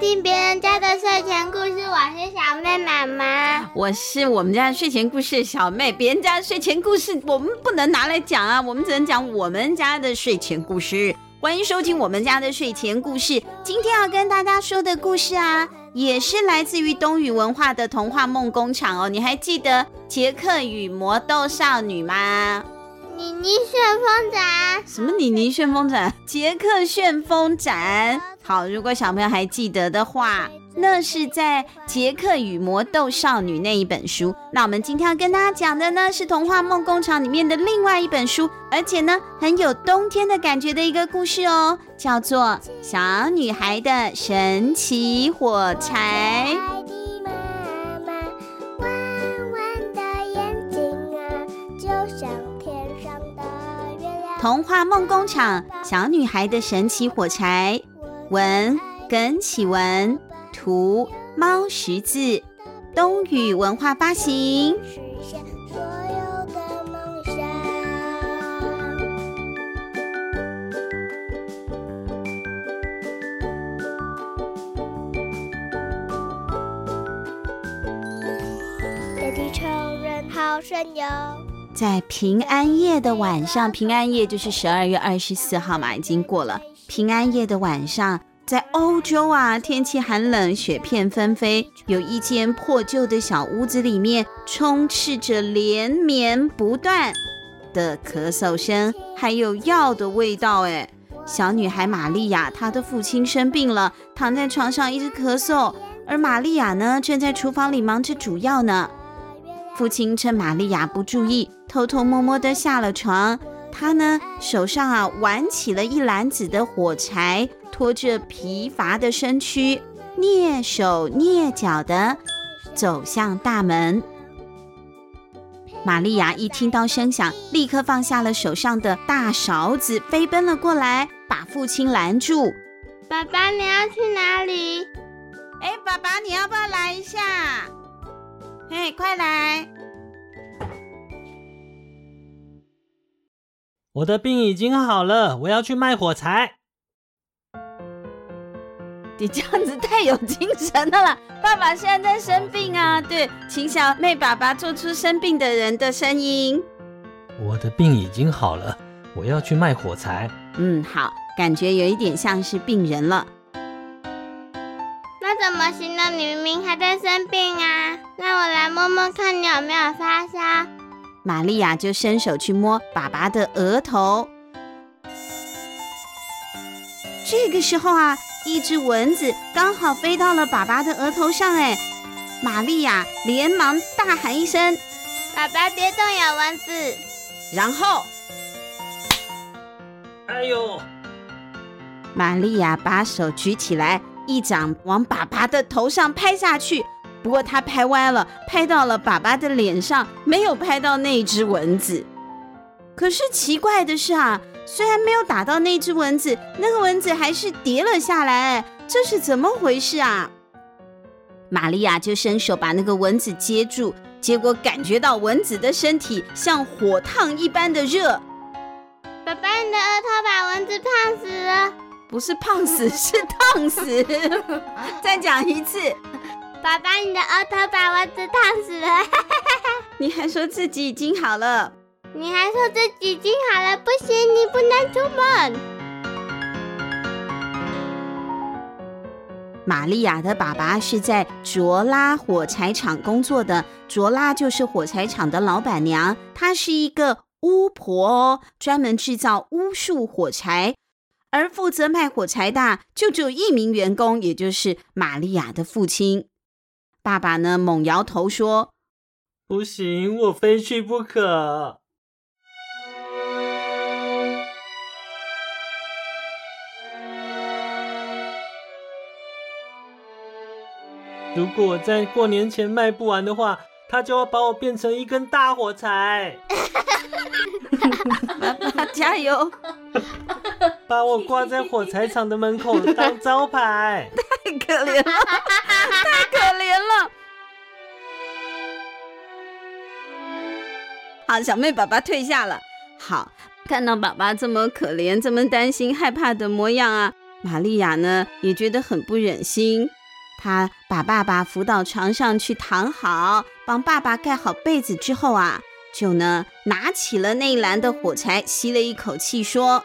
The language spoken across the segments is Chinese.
听别人家的睡前故事，我是小妹妈妈，我是我们家的睡前故事小妹。别人家的睡前故事我们不能拿来讲啊，我们只能讲我们家的睡前故事。欢迎收听我们家的睡前故事。今天要跟大家说的故事啊，也是来自于东宇文化的童话梦工厂哦。你还记得杰克与魔豆少女吗？妮妮旋风展？什么妮妮旋风展？杰克旋风斩。好，如果小朋友还记得的话，那是在《杰克与魔豆少女》那一本书。那我们今天要跟大家讲的呢，是童话梦工厂里面的另外一本书，而且呢，很有冬天的感觉的一个故事哦，叫做《小女孩的神奇火柴》。童话梦工厂，小女孩的神奇火柴，文耿启文，图猫识字，东雨文化发行。实现所有的梦想。爹地仇人好神勇。在平安夜的晚上，平安夜就是十二月二十四号嘛，已经过了。平安夜的晚上，在欧洲啊，天气寒冷，雪片纷飞，有一间破旧的小屋子里面，充斥着连绵不断的咳嗽声，还有药的味道。哎，小女孩玛利亚，她的父亲生病了，躺在床上一直咳嗽，而玛利亚呢，正在厨房里忙着煮药呢。父亲趁玛利亚不注意，偷偷摸摸地下了床。他呢，手上啊挽起了一篮子的火柴，拖着疲乏的身躯，蹑手蹑脚地走向大门。玛利亚一听到声响，立刻放下了手上的大勺子，飞奔了过来，把父亲拦住。爸爸，你要去哪里？哎，爸爸，你要不要来一下？嘿，快来！我的病已经好了，我要去卖火柴。你这样子太有精神了啦！爸爸现在在生病啊，对，请小妹爸爸做出生病的人的声音。我的病已经好了，我要去卖火柴。嗯，好，感觉有一点像是病人了。那怎么行呢？你明明还在生病啊！那我来摸摸看你有没有发烧。玛利亚就伸手去摸爸爸的额头。这个时候啊，一只蚊子刚好飞到了爸爸的额头上。哎，玛利亚连忙大喊一声：“爸爸别动，呀蚊子！”然后，哎呦！玛利亚把手举起来。一掌往爸爸的头上拍下去，不过他拍歪了，拍到了爸爸的脸上，没有拍到那只蚊子。可是奇怪的是啊，虽然没有打到那只蚊子，那个蚊子还是跌了下来。这是怎么回事啊？玛利亚就伸手把那个蚊子接住，结果感觉到蚊子的身体像火烫一般的热。爸爸，你的额头把蚊子烫死了。不是胖死，是烫死。再讲一次，爸爸，你的额头把蚊子烫死了。你还说自己已经好了？你还说自己已经好了？不行，你不能出门。玛利亚的爸爸是在卓拉火柴厂工作的，卓拉就是火柴厂的老板娘，她是一个巫婆哦，专门制造巫术火柴。而负责卖火柴的就只有一名员工，也就是玛利亚的父亲。爸爸呢，猛摇头说：“不行，我非去不可。如果我在过年前卖不完的话，他就要把我变成一根大火柴。”爸爸加油！把我挂在火柴厂的门口当招牌，太可怜了，太可怜了。好，小妹爸爸退下了。好，看到爸爸这么可怜、这么担心、害怕的模样啊，玛利亚呢也觉得很不忍心，她把爸爸扶到床上去躺好，帮爸爸盖好被子之后啊，就呢拿起了那一篮的火柴，吸了一口气说：“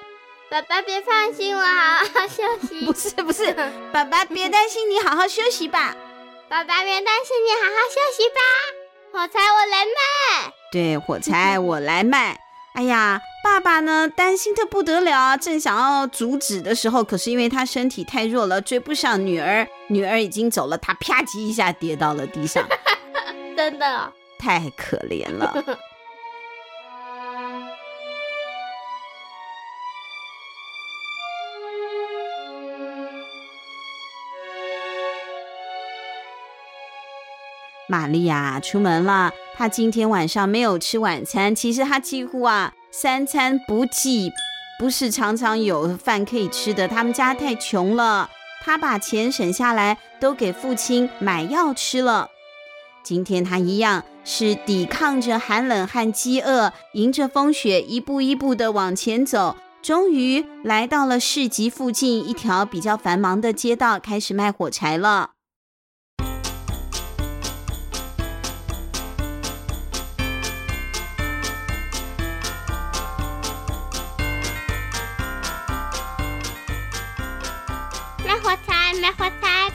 爸爸别放心，我好好休息。”不是不是，爸爸别担心，你好好休息吧。爸爸别担心，你好好休息吧。火柴我来卖。对，火柴我来卖。哎呀，爸爸呢担心的不得了，正想要阻止的时候，可是因为他身体太弱了，追不上女儿。女儿已经走了，他啪叽一下跌到了地上。真的哦，太可怜了。玛利亚出门了，她今天晚上没有吃晚餐。其实她几乎啊三餐不继，不是常常有饭可以吃的。他们家太穷了，她把钱省下来都给父亲买药吃了。今天她一样是抵抗着寒冷和饥饿，迎着风雪一步一步的往前走，终于来到了市集附近一条比较繁忙的街道，开始卖火柴了。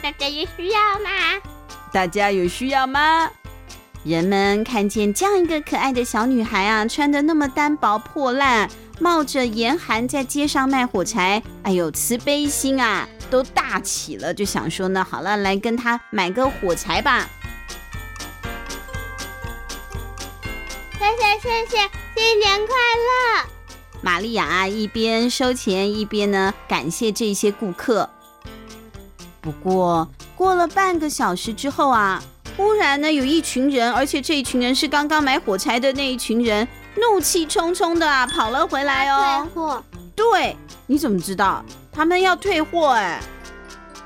大家有需要吗？大家有需要吗？人们看见这样一个可爱的小女孩啊，穿的那么单薄破烂，冒着严寒在街上卖火柴，哎呦，慈悲心啊都大起了，就想说呢，好了，来跟她买个火柴吧。谢谢谢谢，新年快乐！玛利亚一边收钱一边呢感谢这些顾客。不过过了半个小时之后啊，忽然呢，有一群人，而且这一群人是刚刚买火柴的那一群人，怒气冲冲的啊跑了回来哦。退货？对，你怎么知道？他们要退货哎。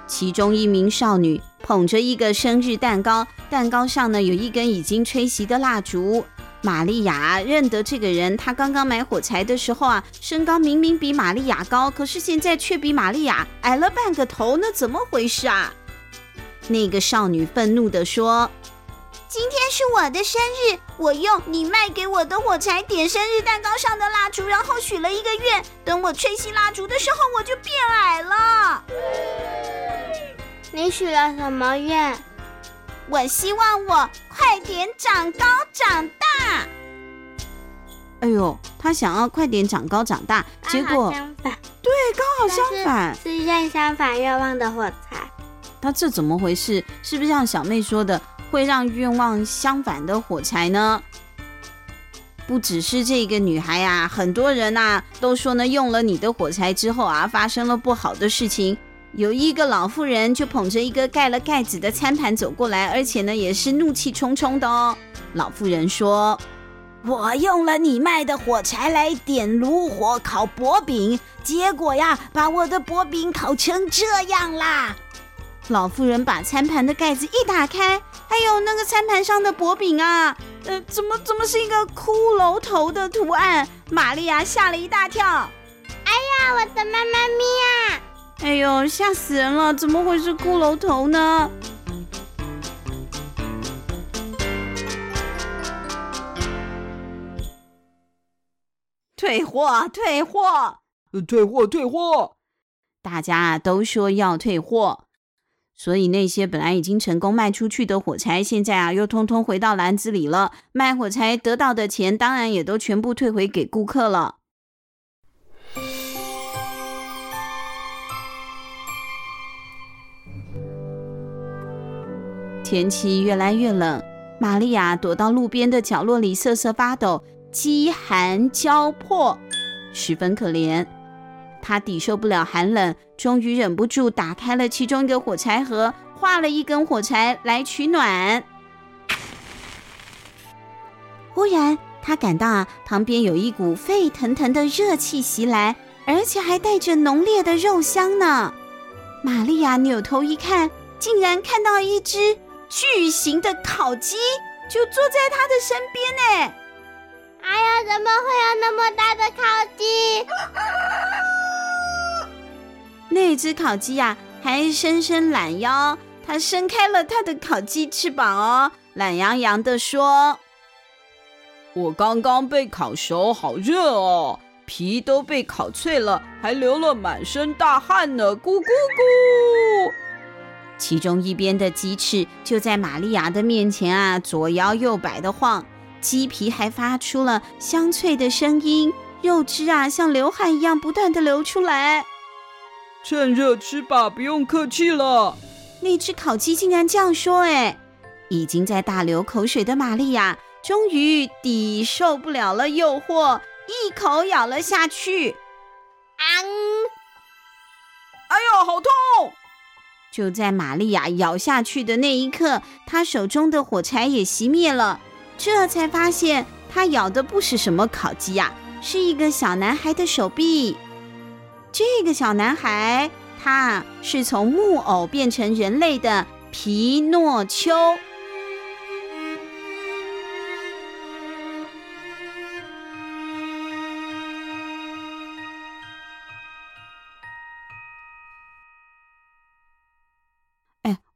其中一名少女捧着一个生日蛋糕，蛋糕上呢有一根已经吹熄的蜡烛。玛利亚认得这个人，他刚刚买火柴的时候啊，身高明明比玛利亚高，可是现在却比玛利亚矮了半个头，那怎么回事啊？那个少女愤怒地说：“今天是我的生日，我用你卖给我的火柴点生日蛋糕上的蜡烛，然后许了一个愿，等我吹熄蜡烛的时候，我就变矮了。”你许了什么愿？我希望我快点长高长大。哎呦，他想要快点长高长大，结果相反，对，刚好相反，是愿相反愿望的火柴。他这怎么回事？是不是像小妹说的，会让愿望相反的火柴呢？不只是这个女孩啊，很多人呐都说呢，用了你的火柴之后啊，发生了不好的事情。有一个老妇人就捧着一个盖了盖子的餐盘走过来，而且呢也是怒气冲冲的哦。老妇人说：“我用了你卖的火柴来点炉火烤薄饼，结果呀，把我的薄饼烤成这样啦。”老妇人把餐盘的盖子一打开，哎呦，那个餐盘上的薄饼啊，呃，怎么怎么是一个骷髅头的图案？玛利亚吓了一大跳。哎呀，我的妈妈咪呀！哎呦，吓死人了！怎么会是骷髅头呢？退货，退货，退货，退货！大家都说要退货，所以那些本来已经成功卖出去的火柴，现在啊又通通回到篮子里了。卖火柴得到的钱，当然也都全部退回给顾客了。天气越来越冷，玛利亚躲到路边的角落里瑟瑟发抖，饥寒交迫，十分可怜。她抵受不了寒冷，终于忍不住打开了其中一个火柴盒，划了一根火柴来取暖。忽然，她感到啊，旁边有一股沸腾腾的热气袭来，而且还带着浓烈的肉香呢。玛利亚扭头一看，竟然看到一只。巨型的烤鸡就坐在他的身边呢。哎呀，怎么会有那么大的烤鸡？那只烤鸡呀、啊，还伸伸懒腰，它伸开了它的烤鸡翅膀哦，懒洋洋的说：“我刚刚被烤熟，好热哦，皮都被烤脆了，还流了满身大汗呢，咕咕咕。”其中一边的鸡翅就在玛利亚的面前啊，左摇右摆的晃，鸡皮还发出了香脆的声音，肉汁啊，像流汗一样不断的流出来。趁热吃吧，不用客气了。那只烤鸡竟然这样说，哎，已经在大流口水的玛利亚，终于抵受不了了诱惑，一口咬了下去。啊！哎呦，好痛！就在玛利亚咬下去的那一刻，她手中的火柴也熄灭了。这才发现，她咬的不是什么烤鸡呀，是一个小男孩的手臂。这个小男孩，他是从木偶变成人类的皮诺丘。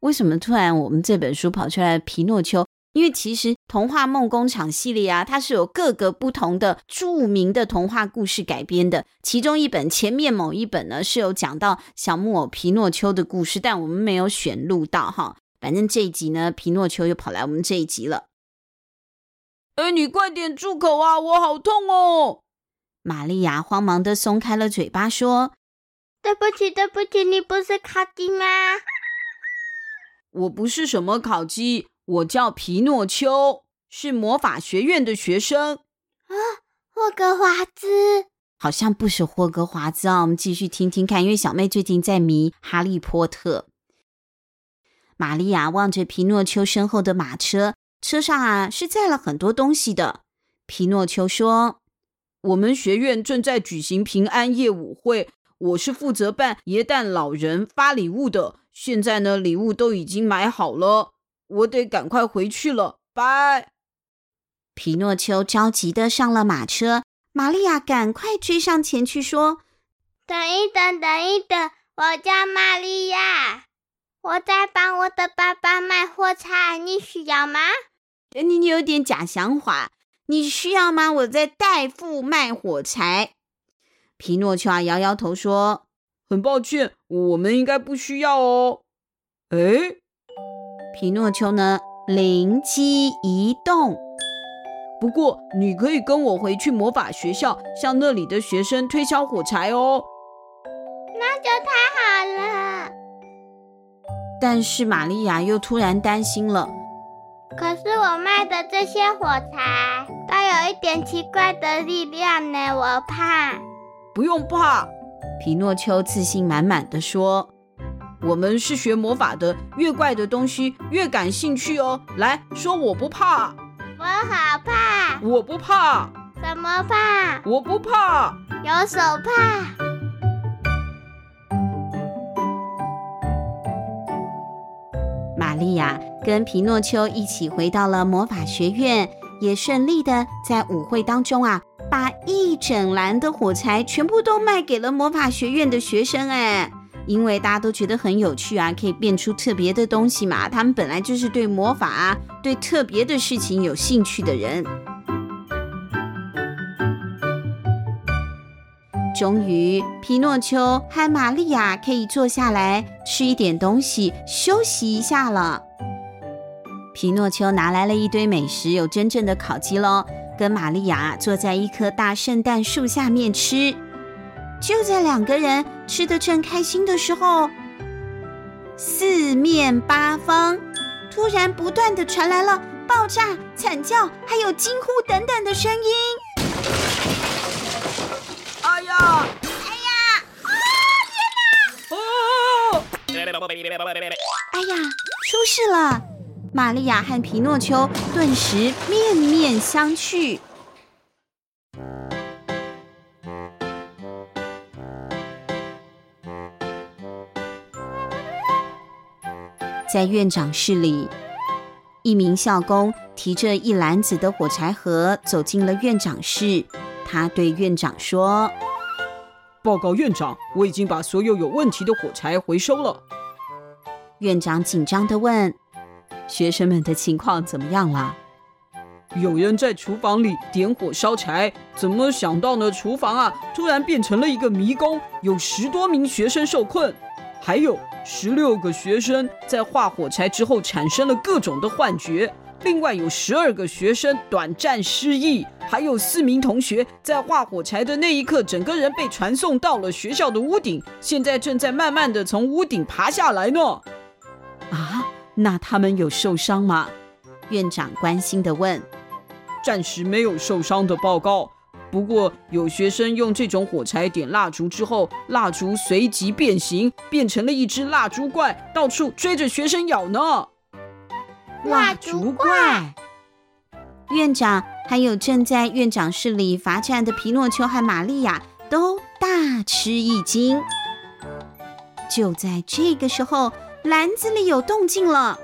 为什么突然我们这本书跑出来皮诺丘？因为其实童话梦工厂系列啊，它是有各个不同的著名的童话故事改编的。其中一本前面某一本呢是有讲到小木偶皮诺丘的故事，但我们没有选录到哈。反正这一集呢，皮诺丘又跑来我们这一集了。哎，你快点住口啊！我好痛哦！玛利亚慌忙的松开了嘴巴，说：“对不起，对不起，你不是卡丁吗？我不是什么烤鸡。”我叫皮诺丘，是魔法学院的学生。啊，霍格华兹，好像不是霍格华兹啊。我们继续听听看，因为小妹最近在迷哈利波特。玛利亚望着皮诺丘身后的马车，车上啊是载了很多东西的。皮诺丘说：“我们学院正在举行平安夜舞会，我是负责办耶诞老人发礼物的。现在呢，礼物都已经买好了。”我得赶快回去了，拜。皮诺丘着急的上了马车，玛利亚赶快追上前去说：“等一等，等一等，我叫玛利亚，我在帮我的爸爸卖火柴，你需要吗？”你你有点假想法，你需要吗？我在代付卖火柴。皮诺丘啊，摇摇头说：“很抱歉，我们应该不需要哦。”诶。皮诺丘呢，灵机一动。不过，你可以跟我回去魔法学校，向那里的学生推销火柴哦。那就太好了。但是玛利亚又突然担心了。可是我卖的这些火柴都有一点奇怪的力量呢，我怕。不用怕，皮诺丘自信满满的说。我们是学魔法的，越怪的东西越感兴趣哦。来说，我不怕。我好怕。我不怕。什么怕？我不怕。有手帕。玛丽亚跟皮诺丘一起回到了魔法学院，也顺利的在舞会当中啊，把一整篮的火柴全部都卖给了魔法学院的学生。哎。因为大家都觉得很有趣啊，可以变出特别的东西嘛。他们本来就是对魔法啊、对特别的事情有兴趣的人。终于，皮诺丘和玛利亚可以坐下来吃一点东西，休息一下了。皮诺丘拿来了一堆美食，有真正的烤鸡喽，跟玛利亚坐在一棵大圣诞树下面吃。就在两个人吃得正开心的时候，四面八方突然不断的传来了爆炸、惨叫，还有惊呼等等的声音。哎呀！哎呀！啊！天哪！哦！哎呀！出事了！玛利亚和皮诺丘顿时面面相觑。在院长室里，一名校工提着一篮子的火柴盒走进了院长室。他对院长说：“报告院长，我已经把所有有问题的火柴回收了。院长紧张地问：“学生们的情况怎么样了？”有人在厨房里点火烧柴，怎么想到呢？厨房啊，突然变成了一个迷宫，有十多名学生受困，还有十六个学生在画火柴之后产生了各种的幻觉。另外有十二个学生短暂失忆，还有四名同学在画火柴的那一刻，整个人被传送到了学校的屋顶，现在正在慢慢的从屋顶爬下来呢。啊，那他们有受伤吗？院长关心的问。暂时没有受伤的报告，不过有学生用这种火柴点蜡烛之后，蜡烛随即变形，变成了一只蜡烛怪，到处追着学生咬呢。蜡烛怪，院长还有正在院长室里罚站的皮诺丘和玛利亚都大吃一惊。就在这个时候，篮子里有动静了。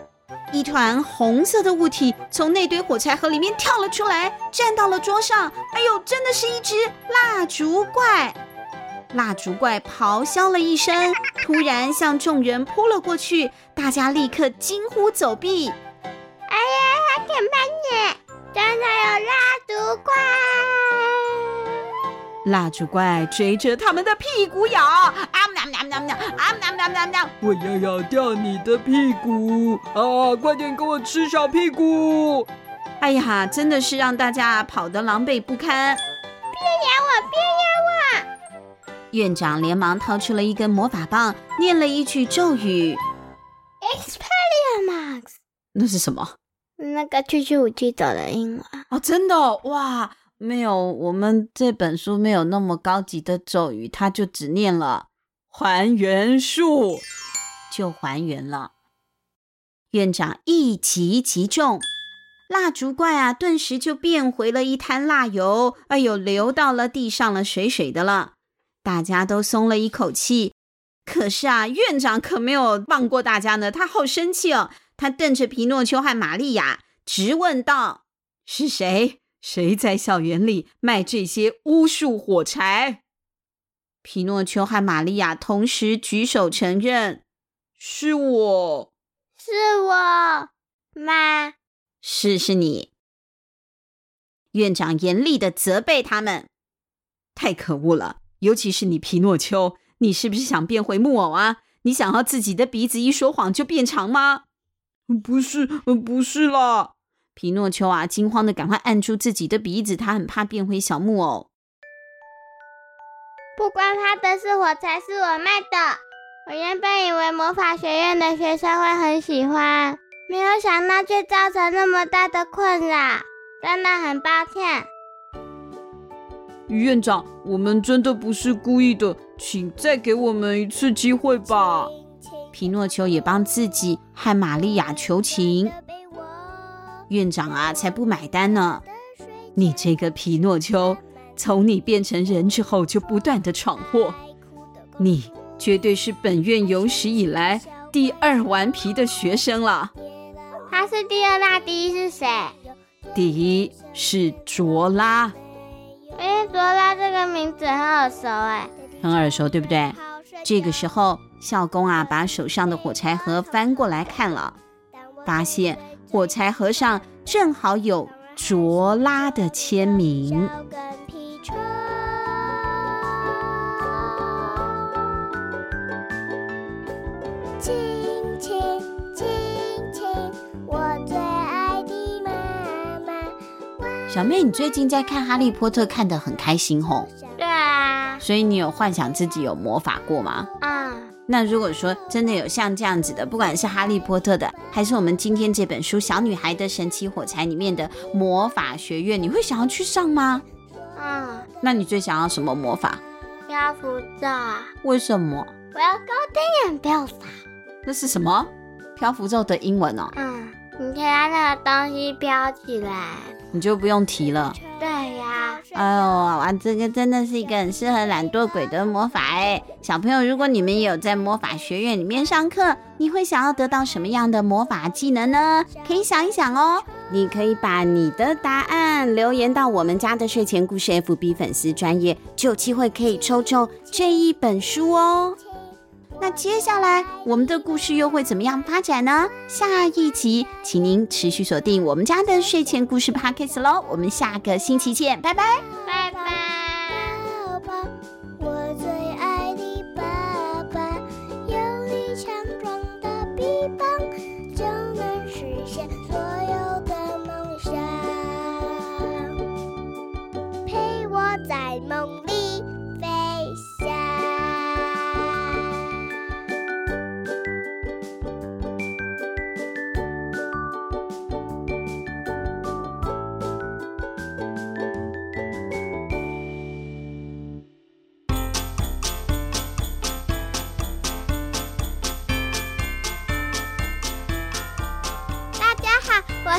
一团红色的物体从那堆火柴盒里面跳了出来，站到了桌上。哎呦，真的是一只蜡烛怪！蜡烛怪咆哮了一声，突然向众人扑了过去，大家立刻惊呼走避。哎呀，好可怕耶！真的有蜡烛怪！蜡烛怪追着他们的屁股咬，啊喵喵喵喵，啊喵喵喵喵！我要咬掉你的屁股啊！快点给我吃小屁股！哎呀，真的是让大家跑得狼狈不堪！别咬我，别咬我！院长连忙掏出了一根魔法棒，念了一句咒语：“Expelliarmus。”那是什么？那个去去武器走的英文哦，真的哇！没有，我们这本书没有那么高级的咒语，他就只念了还原术，就还原了。院长一击即中，蜡烛怪啊，顿时就变回了一滩蜡油，哎呦，流到了地上了，水水的了。大家都松了一口气。可是啊，院长可没有放过大家呢，他好生气哦，他瞪着皮诺丘和玛利亚，直问道：“是谁？”谁在校园里卖这些巫术火柴？皮诺丘和玛利亚同时举手承认：“是我，是我妈，是是你。”院长严厉的责备他们：“太可恶了！尤其是你，皮诺丘，你是不是想变回木偶啊？你想要自己的鼻子一说谎就变长吗？”“不是，不是啦。”皮诺丘啊，惊慌的赶快按住自己的鼻子，他很怕变回小木偶。不关他的事，火柴是我卖的。我原本以为魔法学院的学生会很喜欢，没有想到却造成那么大的困扰，真的很抱歉。院长，我们真的不是故意的，请再给我们一次机会吧。皮诺丘也帮自己和玛利亚求情。院长啊，才不买单呢！你这个皮诺丘，从你变成人之后就不断的闯祸，你绝对是本院有史以来第二顽皮的学生了。他是第二，那第一是谁？第一是卓拉。哎，卓拉这个名字很耳熟哎，很耳熟，对不对？这个时候，校工啊，把手上的火柴盒翻过来看了，发现。火柴盒上正好有卓拉的签名。小妹，你最近在看《哈利波特》，看得很开心吼？对啊。所以你有幻想自己有魔法过吗？嗯。那如果说真的有像这样子的，不管是哈利波特的，还是我们今天这本书《小女孩的神奇火柴》里面的魔法学院，你会想要去上吗？嗯。那你最想要什么魔法？漂浮咒。为什么？我要高登眼漂法。那是什么？漂浮咒的英文哦。嗯，你可以让那个东西飘起来，你就不用提了。对呀，哎呦，哇，这个真的是一个很适合懒惰鬼的魔法哎！小朋友，如果你们也有在魔法学院里面上课，你会想要得到什么样的魔法技能呢？可以想一想哦。你可以把你的答案留言到我们家的睡前故事 FB 粉丝专页，就有机会可以抽中这一本书哦。那接下来我们的故事又会怎么样发展呢？下一集，请您持续锁定我们家的睡前故事 Podcast 喽。我们下个星期见，拜拜，拜拜。